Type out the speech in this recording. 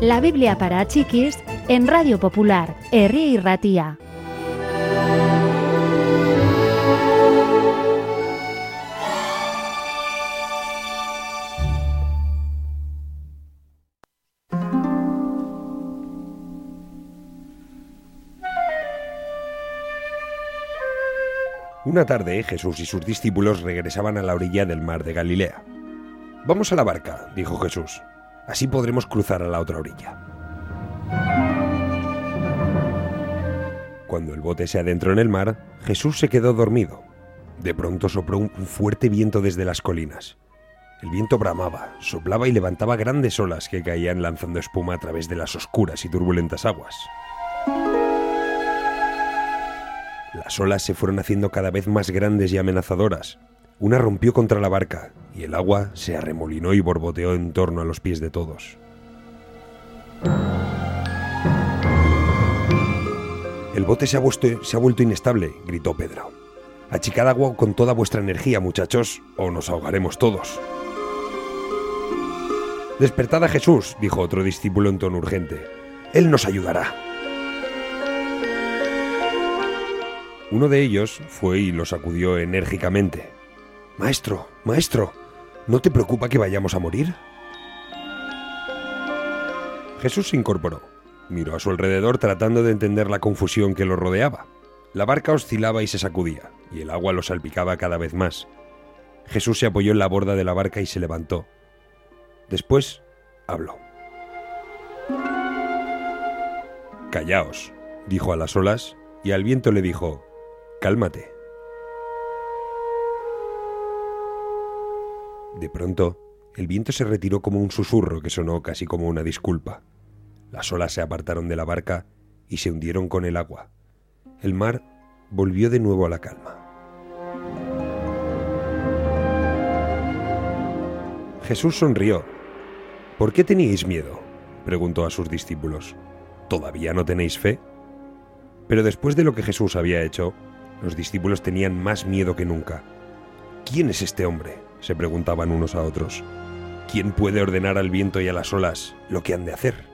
La Biblia para chiquis en Radio Popular, Herri y Ratía. Una tarde Jesús y sus discípulos regresaban a la orilla del mar de Galilea. Vamos a la barca, dijo Jesús. Así podremos cruzar a la otra orilla. Cuando el bote se adentró en el mar, Jesús se quedó dormido. De pronto sopló un fuerte viento desde las colinas. El viento bramaba, soplaba y levantaba grandes olas que caían lanzando espuma a través de las oscuras y turbulentas aguas. Las olas se fueron haciendo cada vez más grandes y amenazadoras. Una rompió contra la barca y el agua se arremolinó y borboteó en torno a los pies de todos. El bote se ha, vuelto, se ha vuelto inestable, gritó Pedro. Achicad agua con toda vuestra energía, muchachos, o nos ahogaremos todos. Despertad a Jesús, dijo otro discípulo en tono urgente. Él nos ayudará. Uno de ellos fue y lo sacudió enérgicamente. Maestro, maestro, ¿no te preocupa que vayamos a morir? Jesús se incorporó. Miró a su alrededor tratando de entender la confusión que lo rodeaba. La barca oscilaba y se sacudía, y el agua lo salpicaba cada vez más. Jesús se apoyó en la borda de la barca y se levantó. Después habló. Callaos, dijo a las olas, y al viento le dijo, Cálmate. De pronto, el viento se retiró como un susurro que sonó casi como una disculpa. Las olas se apartaron de la barca y se hundieron con el agua. El mar volvió de nuevo a la calma. Jesús sonrió. ¿Por qué teníais miedo? preguntó a sus discípulos. ¿Todavía no tenéis fe? Pero después de lo que Jesús había hecho, los discípulos tenían más miedo que nunca. ¿Quién es este hombre? Se preguntaban unos a otros. ¿Quién puede ordenar al viento y a las olas lo que han de hacer?